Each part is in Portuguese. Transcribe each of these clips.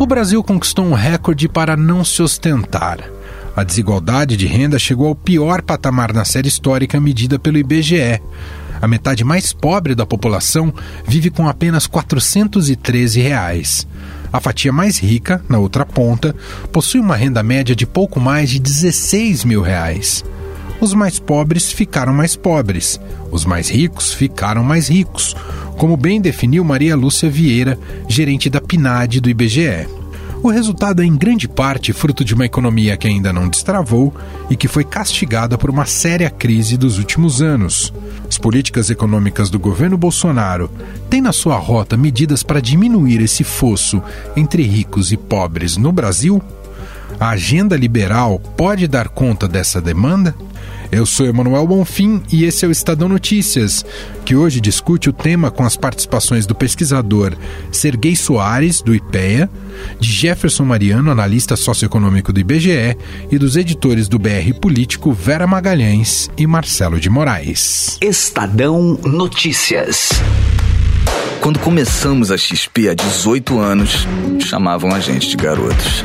O Brasil conquistou um recorde para não se ostentar. A desigualdade de renda chegou ao pior patamar na série histórica medida pelo IBGE. A metade mais pobre da população vive com apenas 413 reais. A fatia mais rica, na outra ponta, possui uma renda média de pouco mais de 16 mil reais. Os mais pobres ficaram mais pobres, os mais ricos ficaram mais ricos, como bem definiu Maria Lúcia Vieira, gerente da PNAD do IBGE. O resultado é em grande parte fruto de uma economia que ainda não destravou e que foi castigada por uma séria crise dos últimos anos. As políticas econômicas do governo Bolsonaro têm na sua rota medidas para diminuir esse fosso entre ricos e pobres no Brasil? A agenda liberal pode dar conta dessa demanda? Eu sou Emanuel Bonfim e esse é o Estadão Notícias, que hoje discute o tema com as participações do pesquisador Serguei Soares, do IPEA, de Jefferson Mariano, analista socioeconômico do IBGE, e dos editores do BR Político Vera Magalhães e Marcelo de Moraes. Estadão Notícias. Quando começamos a XP há 18 anos, chamavam a gente de garotos.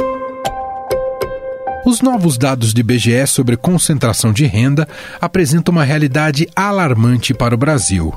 Os novos dados do IBGE sobre concentração de renda apresentam uma realidade alarmante para o Brasil.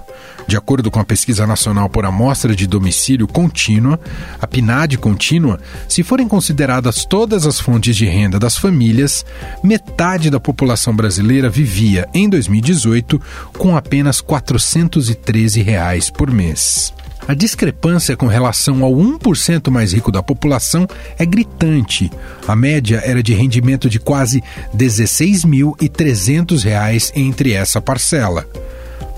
De acordo com a Pesquisa Nacional por Amostra de Domicílio Contínua, a PNAD contínua, se forem consideradas todas as fontes de renda das famílias, metade da população brasileira vivia, em 2018, com apenas 413 reais por mês. A discrepância com relação ao 1% mais rico da população é gritante. A média era de rendimento de quase R$ 16.300 entre essa parcela.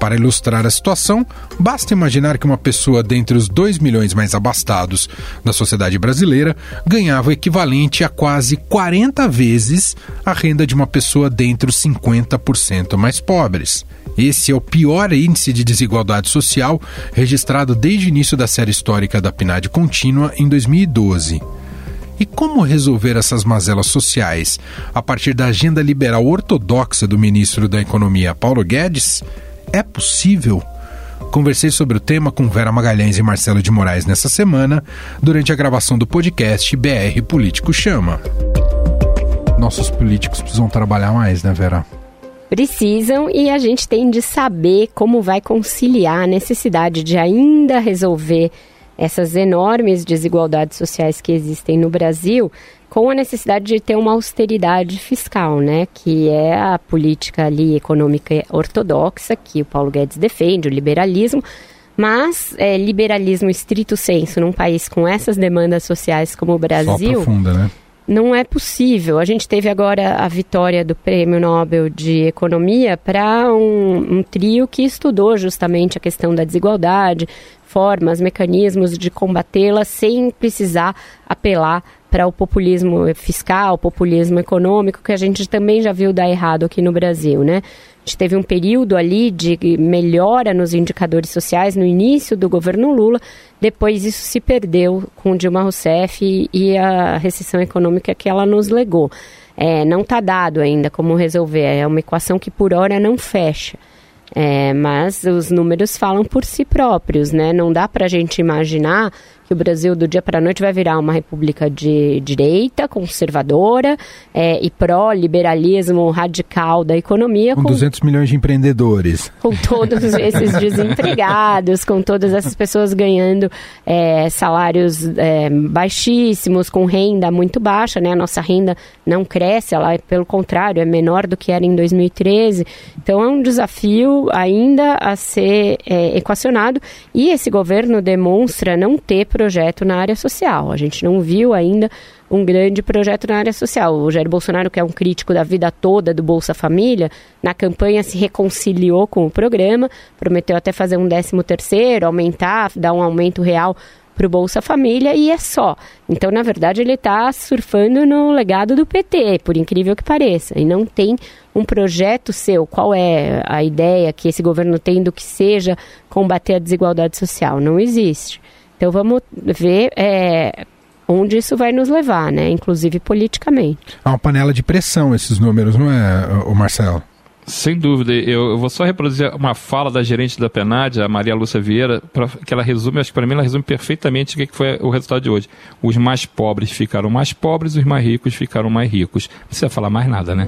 Para ilustrar a situação, basta imaginar que uma pessoa dentre os 2 milhões mais abastados da sociedade brasileira ganhava o equivalente a quase 40 vezes a renda de uma pessoa dentre os 50% mais pobres. Esse é o pior índice de desigualdade social registrado desde o início da série histórica da PNAD contínua em 2012. E como resolver essas mazelas sociais a partir da agenda liberal ortodoxa do ministro da Economia Paulo Guedes? É possível? Conversei sobre o tema com Vera Magalhães e Marcelo de Moraes nessa semana, durante a gravação do podcast BR Político Chama. Nossos políticos precisam trabalhar mais, né, Vera? Precisam e a gente tem de saber como vai conciliar a necessidade de ainda resolver essas enormes desigualdades sociais que existem no Brasil com a necessidade de ter uma austeridade fiscal, né, que é a política ali econômica ortodoxa que o Paulo Guedes defende, o liberalismo, mas é, liberalismo estrito senso num país com essas demandas sociais como o Brasil, profunda, né? não é possível. A gente teve agora a vitória do Prêmio Nobel de Economia para um, um, trio que estudou justamente a questão da desigualdade, formas, mecanismos de combatê-la sem precisar apelar para o populismo fiscal, populismo econômico, que a gente também já viu dar errado aqui no Brasil, né? A gente teve um período ali de melhora nos indicadores sociais no início do governo Lula, depois isso se perdeu com Dilma Rousseff e a recessão econômica que ela nos legou. É, não está dado ainda como resolver, é uma equação que por hora não fecha. É, mas os números falam por si próprios, né? Não dá para a gente imaginar que o Brasil do dia para a noite vai virar uma república de direita, conservadora é, e pró-liberalismo radical da economia. Com, com 200 milhões de empreendedores. Com todos esses desempregados, com todas essas pessoas ganhando é, salários é, baixíssimos, com renda muito baixa, né? A nossa renda não cresce, ela, pelo contrário, é menor do que era em 2013. Então é um desafio ainda a ser é, equacionado e esse governo demonstra não ter projeto na área social. A gente não viu ainda um grande projeto na área social. O Jair Bolsonaro, que é um crítico da vida toda do Bolsa Família, na campanha se reconciliou com o programa, prometeu até fazer um décimo terceiro, aumentar, dar um aumento real para o Bolsa Família e é só. Então, na verdade, ele está surfando no legado do PT, por incrível que pareça, e não tem um projeto seu. Qual é a ideia que esse governo tem do que seja combater a desigualdade social? Não existe. Então, vamos ver é, onde isso vai nos levar, né? Inclusive politicamente. Há uma panela de pressão esses números, não é, o Marcelo? Sem dúvida. Eu, eu, vou só reproduzir uma fala da gerente da PENAD, a Maria Lúcia Vieira, pra, que ela resume, acho que para mim ela resume perfeitamente o que, que foi o resultado de hoje. Os mais pobres ficaram mais pobres, os mais ricos ficaram mais ricos. Não precisa falar mais nada, né?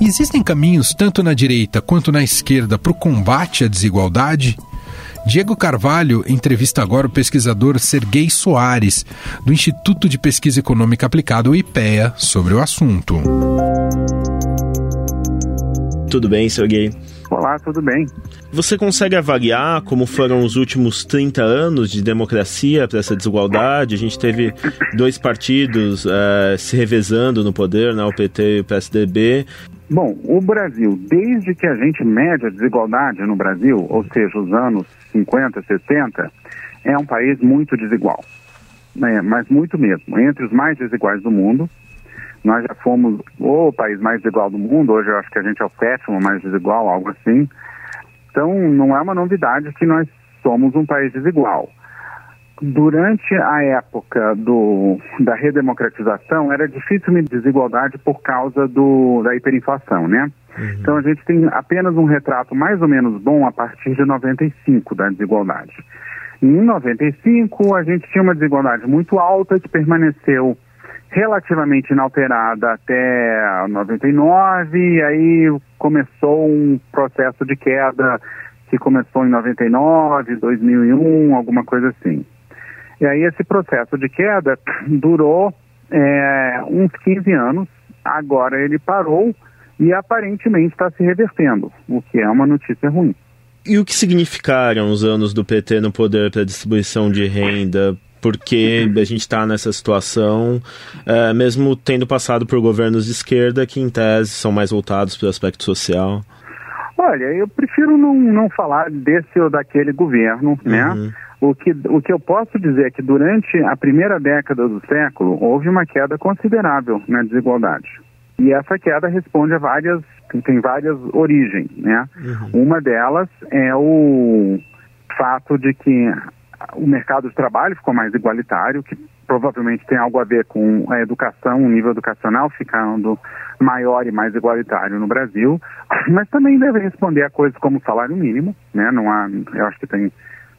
Existem caminhos tanto na direita quanto na esquerda para o combate à desigualdade? Diego Carvalho entrevista agora o pesquisador Serguei Soares, do Instituto de Pesquisa Econômica Aplicada, o IPEA, sobre o assunto. Tudo bem, Serguei? Olá, tudo bem. Você consegue avaliar como foram os últimos 30 anos de democracia para essa desigualdade? A gente teve dois partidos uh, se revezando no poder, né, o PT e o PSDB. Bom, o Brasil, desde que a gente mede a desigualdade no Brasil, ou seja, os anos 50, 60, é um país muito desigual. Né? Mas muito mesmo. Entre os mais desiguais do mundo, nós já fomos o país mais desigual do mundo, hoje eu acho que a gente é o sétimo mais desigual, algo assim. Então, não é uma novidade que nós somos um país desigual. Durante a época do, da redemocratização, era difícil medir desigualdade por causa do, da hiperinflação, né? Uhum. Então, a gente tem apenas um retrato mais ou menos bom a partir de 95 da desigualdade. Em 95, a gente tinha uma desigualdade muito alta que permaneceu relativamente inalterada até 99, e aí começou um processo de queda que começou em 99, 2001, alguma coisa assim. E aí esse processo de queda durou é, uns 15 anos, agora ele parou e aparentemente está se revertendo, o que é uma notícia ruim. E o que significaram os anos do PT no poder para a distribuição de renda porque a gente está nessa situação, é, mesmo tendo passado por governos de esquerda que, em tese, são mais voltados para o aspecto social? Olha, eu prefiro não, não falar desse ou daquele governo, né? Uhum. O que, o que eu posso dizer é que durante a primeira década do século houve uma queda considerável na desigualdade. E essa queda responde a várias, tem várias origens, né? Uhum. Uma delas é o fato de que o mercado de trabalho ficou mais igualitário, que provavelmente tem algo a ver com a educação, o nível educacional ficando maior e mais igualitário no Brasil, mas também deve responder a coisas como o salário mínimo, né? Não há, eu acho que tem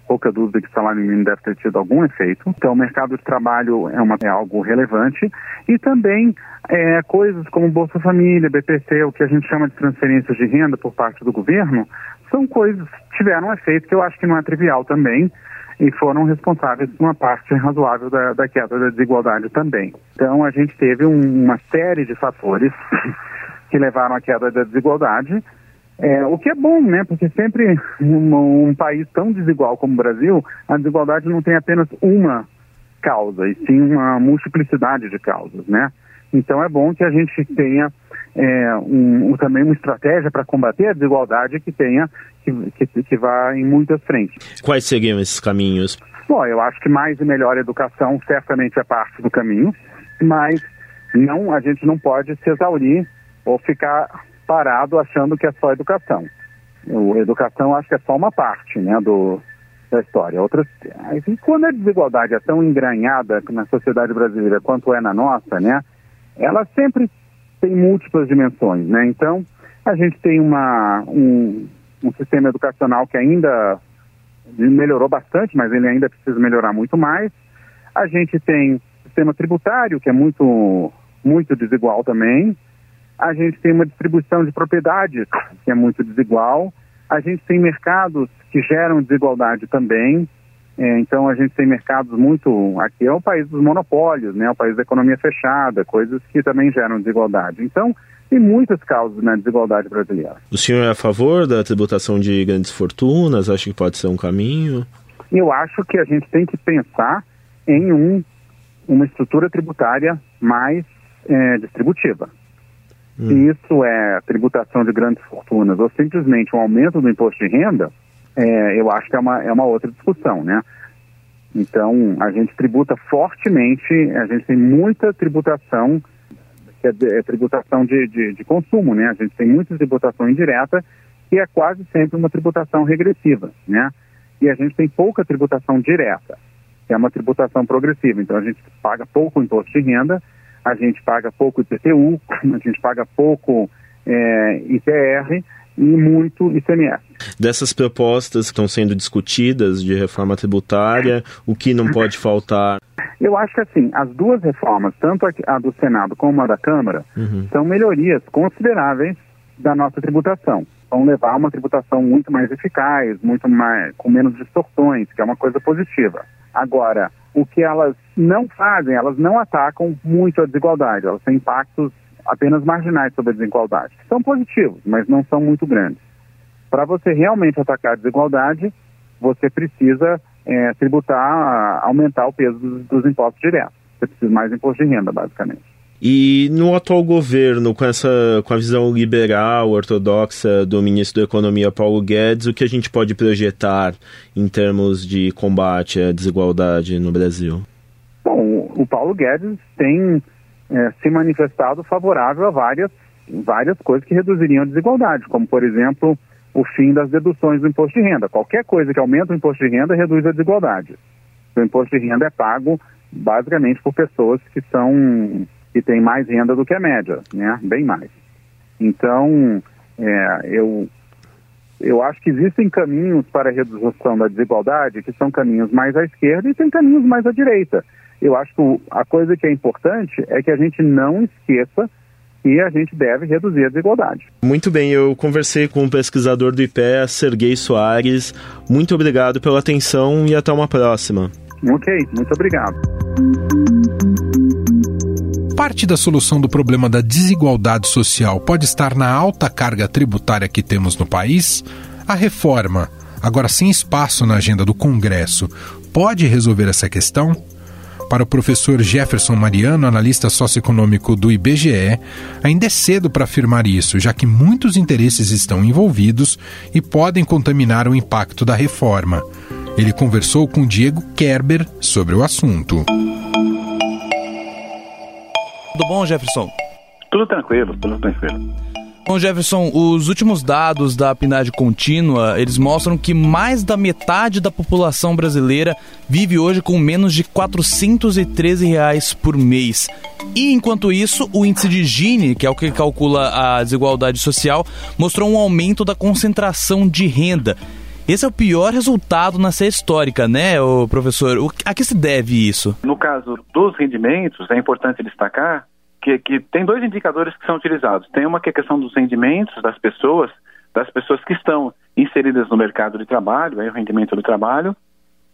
pouca dúvida que o salário mínimo deve ter tido algum efeito. Então, o mercado de trabalho é, uma, é algo relevante e também é, coisas como Bolsa Família, BPC, o que a gente chama de transferências de renda por parte do governo, são coisas que tiveram um efeito que eu acho que não é trivial também, e foram responsáveis por uma parte razoável da, da queda da desigualdade também. Então, a gente teve um, uma série de fatores que levaram à queda da desigualdade, é, o que é bom, né? Porque sempre um, um, país tão desigual como o Brasil, a desigualdade não tem apenas uma causa, e sim uma multiplicidade de causas, né? Então é bom que a gente tenha é, um, também uma estratégia para combater a desigualdade que tenha que, que, que vá em muitas frentes. Quais seriam esses caminhos? Bom, eu acho que mais e melhor educação certamente é parte do caminho, mas não a gente não pode se exaurir ou ficar parado achando que é só educação. O, educação acho que é só uma parte, né, do, da história. Outras, quando a desigualdade é tão engranhada na sociedade brasileira quanto é na nossa, né, ela sempre tem múltiplas dimensões, né? Então, a gente tem uma, um, um sistema educacional que ainda melhorou bastante, mas ele ainda precisa melhorar muito mais. A gente tem sistema tributário, que é muito, muito desigual também. A gente tem uma distribuição de propriedades, que é muito desigual. A gente tem mercados que geram desigualdade também. É, então a gente tem mercados muito. Aqui é o país dos monopólios, né? O país da economia fechada, coisas que também geram desigualdade. Então, tem muitas causas na desigualdade brasileira. O senhor é a favor da tributação de grandes fortunas? Acha que pode ser um caminho? Eu acho que a gente tem que pensar em um, uma estrutura tributária mais é, distributiva. Hum. Se isso é tributação de grandes fortunas ou simplesmente um aumento do imposto de renda, é, eu acho que é uma, é uma outra discussão, né? Então, a gente tributa fortemente, a gente tem muita tributação, que é, é tributação de, de, de, consumo, né? A gente tem muita tributação indireta, que é quase sempre uma tributação regressiva, né? E a gente tem pouca tributação direta, que é uma tributação progressiva. Então, a gente paga pouco imposto de renda, a gente paga pouco IPTU, a gente paga pouco é, IPR, e muito ICMS. Dessas propostas que estão sendo discutidas de reforma tributária, o que não pode faltar? Eu acho que assim, as duas reformas, tanto a do Senado como a da Câmara, uhum. são melhorias consideráveis da nossa tributação. Vão levar a uma tributação muito mais eficaz, muito mais com menos distorções, que é uma coisa positiva. Agora, o que elas não fazem, elas não atacam muito a desigualdade, elas têm impactos apenas marginais sobre a desigualdade, são positivos, mas não são muito grandes. Para você realmente atacar a desigualdade, você precisa é, tributar, aumentar o peso dos, dos impostos diretos. Você precisa mais imposto de renda, basicamente. E no atual governo, com essa com a visão liberal, ortodoxa do ministro da Economia Paulo Guedes, o que a gente pode projetar em termos de combate à desigualdade no Brasil? Bom, o Paulo Guedes tem é, se manifestado favorável a várias, várias coisas que reduziriam a desigualdade, como, por exemplo, o fim das deduções do imposto de renda. Qualquer coisa que aumenta o imposto de renda reduz a desigualdade. O imposto de renda é pago basicamente por pessoas que são que têm mais renda do que a média, né? Bem mais. Então, é, eu eu acho que existem caminhos para a redução da desigualdade que são caminhos mais à esquerda e tem caminhos mais à direita eu acho que a coisa que é importante é que a gente não esqueça que a gente deve reduzir a desigualdade. Muito bem, eu conversei com o pesquisador do IPE, Serguei Soares. Muito obrigado pela atenção e até uma próxima. Ok, muito obrigado. Parte da solução do problema da desigualdade social pode estar na alta carga tributária que temos no país? A reforma, agora sem espaço na agenda do Congresso, pode resolver essa questão? Para o professor Jefferson Mariano, analista socioeconômico do IBGE, ainda é cedo para afirmar isso, já que muitos interesses estão envolvidos e podem contaminar o impacto da reforma. Ele conversou com Diego Kerber sobre o assunto. Tudo bom, Jefferson? Tudo tranquilo, tudo tranquilo. Bom, Jefferson, os últimos dados da PNAD contínua, eles mostram que mais da metade da população brasileira vive hoje com menos de 413 reais por mês. E enquanto isso, o índice de Gini, que é o que calcula a desigualdade social, mostrou um aumento da concentração de renda. Esse é o pior resultado na série histórica, né, professor? A que se deve isso? No caso dos rendimentos, é importante destacar que, que tem dois indicadores que são utilizados. Tem uma que é a questão dos rendimentos das pessoas, das pessoas que estão inseridas no mercado de trabalho, aí o rendimento do trabalho,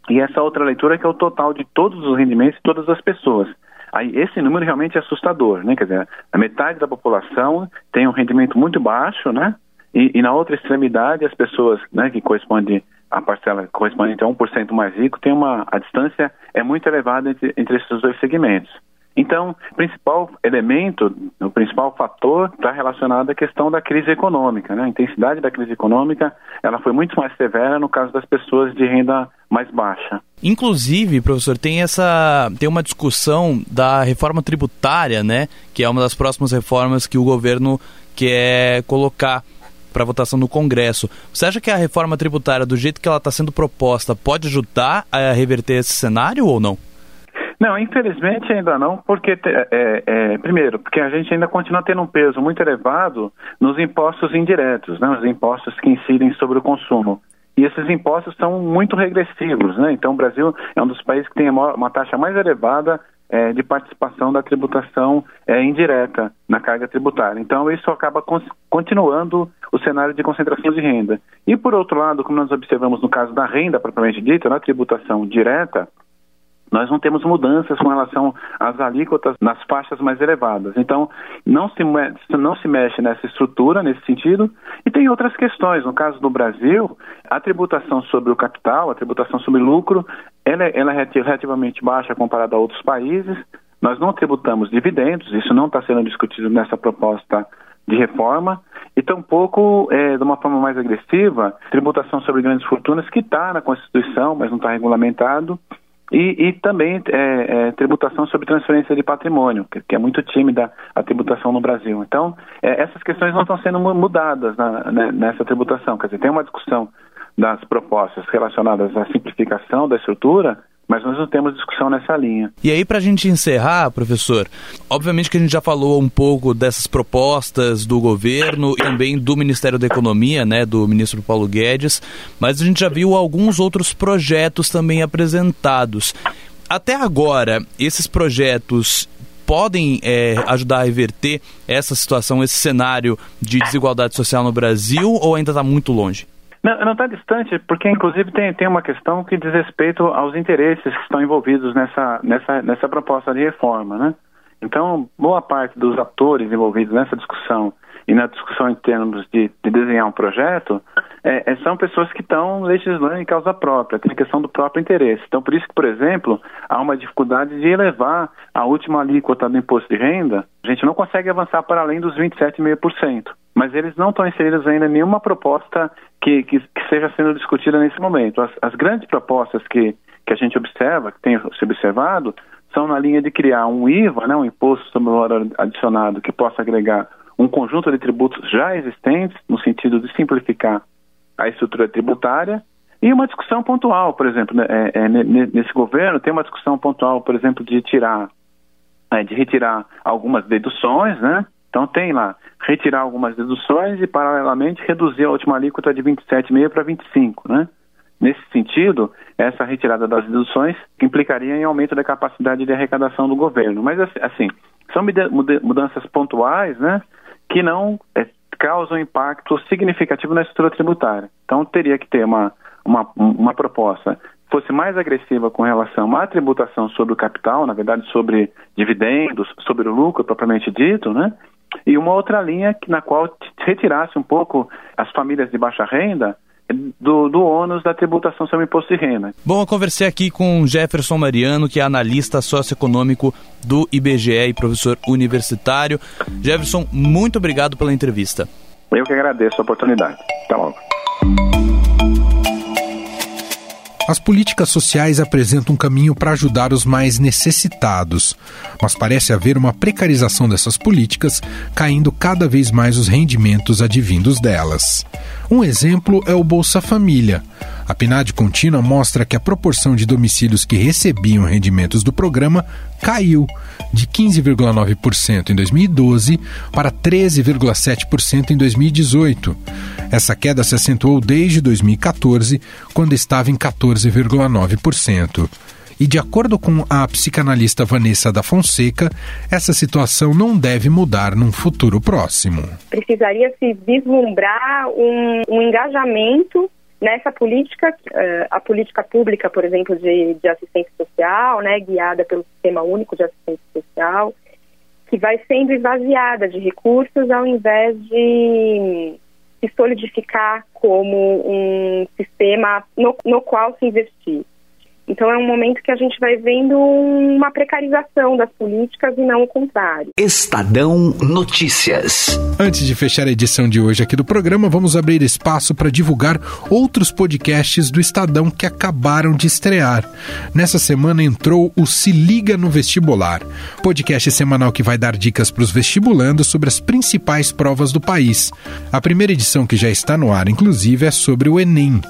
e essa outra leitura que é o total de todos os rendimentos de todas as pessoas. Aí esse número realmente é assustador, né? Quer dizer, a metade da população tem um rendimento muito baixo, né? E, e na outra extremidade, as pessoas, né, que corresponde a parcela correspondente a 1% mais rico, tem uma a distância é muito elevada entre, entre esses dois segmentos. Então, o principal elemento, o principal fator está relacionado à questão da crise econômica. Né? A intensidade da crise econômica ela foi muito mais severa no caso das pessoas de renda mais baixa. Inclusive, professor, tem essa tem uma discussão da reforma tributária, né, que é uma das próximas reformas que o governo quer colocar para votação no Congresso. Você acha que a reforma tributária, do jeito que ela está sendo proposta, pode ajudar a reverter esse cenário ou não? Não, infelizmente ainda não, porque, é, é, primeiro, porque a gente ainda continua tendo um peso muito elevado nos impostos indiretos, né, os impostos que incidem sobre o consumo. E esses impostos são muito regressivos, né? Então o Brasil é um dos países que tem uma taxa mais elevada é, de participação da tributação é, indireta na carga tributária. Então isso acaba continuando o cenário de concentração de renda. E por outro lado, como nós observamos no caso da renda propriamente dita, na tributação direta, nós não temos mudanças com relação às alíquotas nas faixas mais elevadas. Então, não se, não se mexe nessa estrutura, nesse sentido. E tem outras questões. No caso do Brasil, a tributação sobre o capital, a tributação sobre lucro, ela, é, ela é relativamente baixa comparada a outros países. Nós não tributamos dividendos, isso não está sendo discutido nessa proposta de reforma, e tampouco, é, de uma forma mais agressiva, tributação sobre grandes fortunas, que está na Constituição, mas não está regulamentado, E, e também é, é, tributação sobre transferência de patrimônio, que, que, é muito tímida a tributação no Brasil. Então, é, essas questões não estão sendo mudadas na, né, nessa tributação. Quer dizer, tem uma discussão das propostas relacionadas à simplificação da estrutura, mas nós não temos discussão nessa linha. E aí, para a gente encerrar, professor, obviamente que a gente já falou um pouco dessas propostas do governo e também do Ministério da Economia, né, do ministro Paulo Guedes, mas a gente já viu alguns outros projetos também apresentados. Até agora, esses projetos podem é, ajudar a reverter essa situação, esse cenário de desigualdade social no Brasil ou ainda está muito longe? Não está distante, porque inclusive tem, tem uma questão que diz respeito aos interesses que estão envolvidos nessa, nessa, nessa proposta de reforma, né? Então, boa parte dos atores envolvidos nessa discussão e na discussão em termos de, de desenhar um projeto é, é, são pessoas que estão legislando em causa própria, tem questão do próprio interesse. Então, por isso que, por exemplo, há uma dificuldade de elevar a última alíquota do imposto de renda. A gente não consegue avançar para além dos 27,5% mas eles não estão inseridos ainda em nenhuma proposta que, que, que seja sendo discutida nesse momento. As, as, grandes propostas que, que a gente observa, que tem se observado, são na linha de criar um IVA, né, um imposto sobre o valor adicionado, que possa agregar um conjunto de tributos já existentes, no sentido de simplificar a estrutura tributária, e uma discussão pontual, por exemplo, né, é, é, nesse governo tem uma discussão pontual, por exemplo, de tirar, é, de retirar algumas deduções, né? Então tem lá retirar algumas deduções e, paralelamente, reduzir a última alíquota de 27,5 para 25, né? Nesse sentido, essa retirada das deduções implicaria em aumento da capacidade de arrecadação do governo. Mas, assim, assim são mudanças pontuais, né, que não é, causam impacto significativo na estrutura tributária. Então, teria que ter uma, uma, uma proposta fosse mais agressiva com relação à tributação sobre o capital, na verdade, sobre dividendos, sobre o lucro propriamente dito, né? E uma outra linha na qual retirasse um pouco as famílias de baixa renda do, do ônus da tributação sobre o imposto de renda. Bom, eu conversei aqui com Jefferson Mariano, que é analista socioeconômico do IBGE e professor universitário. Jefferson, muito obrigado pela entrevista. Eu que agradeço a oportunidade. Até logo. As políticas sociais apresentam um caminho para ajudar os mais necessitados, mas parece haver uma precarização dessas políticas, caindo cada vez mais os rendimentos advindos delas. Um exemplo é o Bolsa Família. A PNAD contínua mostra que a proporção de domicílios que recebiam rendimentos do programa caiu de 15,9% em 2012 para 13,7% em 2018. Essa queda se acentuou desde 2014, quando estava em 14,9%. E de acordo com a psicanalista Vanessa da Fonseca, essa situação não deve mudar num futuro próximo. Precisaria se vislumbrar um, um engajamento nessa política, uh, a política pública, por exemplo, de, de assistência social, né, guiada pelo Sistema Único de Assistência Social, que vai sendo esvaziada de recursos ao invés de se solidificar como um sistema no, no qual se investir. Então é um momento que a gente vai vendo uma precarização das políticas e não o contrário. Estadão Notícias. Antes de fechar a edição de hoje aqui do programa, vamos abrir espaço para divulgar outros podcasts do Estadão que acabaram de estrear. Nessa semana entrou o Se Liga no Vestibular, podcast semanal que vai dar dicas para os vestibulandos sobre as principais provas do país. A primeira edição que já está no ar, inclusive, é sobre o Enem.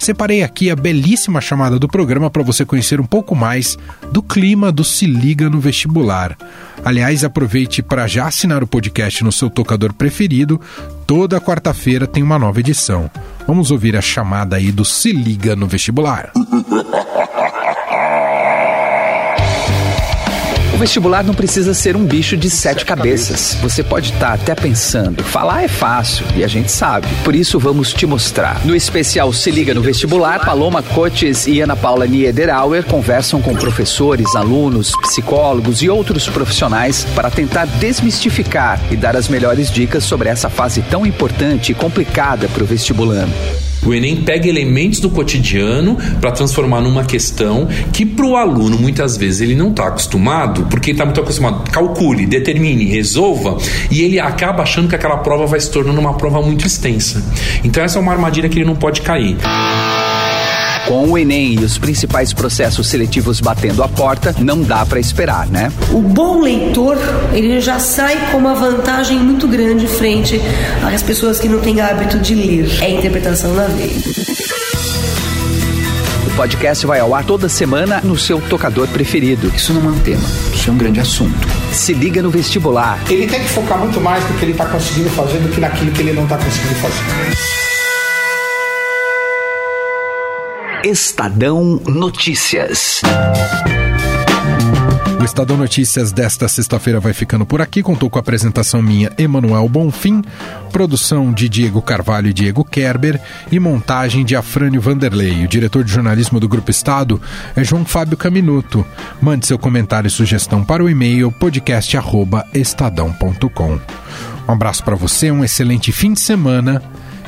Separei aqui a belíssima chamada do programa para você conhecer um pouco mais do clima do Se Liga no Vestibular. Aliás, aproveite para já assinar o podcast no seu tocador preferido. Toda quarta-feira tem uma nova edição. Vamos ouvir a chamada aí do Se Liga no Vestibular. vestibular não precisa ser um bicho de sete cabeças. Você pode estar tá até pensando, falar é fácil e a gente sabe. Por isso vamos te mostrar. No especial Se Liga no Vestibular, Paloma Cotes e Ana Paula Niederauer conversam com professores, alunos, psicólogos e outros profissionais para tentar desmistificar e dar as melhores dicas sobre essa fase tão importante e complicada para o vestibulando. O Enem pega elementos do cotidiano para transformar numa questão que para o aluno muitas vezes ele não está acostumado, porque ele está muito acostumado. Calcule, determine, resolva, e ele acaba achando que aquela prova vai se tornando uma prova muito extensa. Então essa é uma armadilha que ele não pode cair. Com o Enem e os principais processos seletivos batendo a porta, não dá para esperar, né? O bom leitor, ele já sai com uma vantagem muito grande frente às pessoas que não têm hábito de ler. É interpretação na veia. O podcast vai ao ar toda semana no seu tocador preferido. Isso não é um tema, isso é um grande assunto. Se liga no vestibular. Ele tem que focar muito mais no que ele está conseguindo fazer do que naquilo que ele não está conseguindo fazer. Estadão Notícias. O Estadão Notícias desta sexta-feira vai ficando por aqui. Contou com a apresentação minha, Emanuel Bonfim, produção de Diego Carvalho e Diego Kerber e montagem de Afrânio Vanderlei. O diretor de jornalismo do Grupo Estado é João Fábio Caminuto. Mande seu comentário e sugestão para o e-mail podcast@estadão.com. Um abraço para você, um excelente fim de semana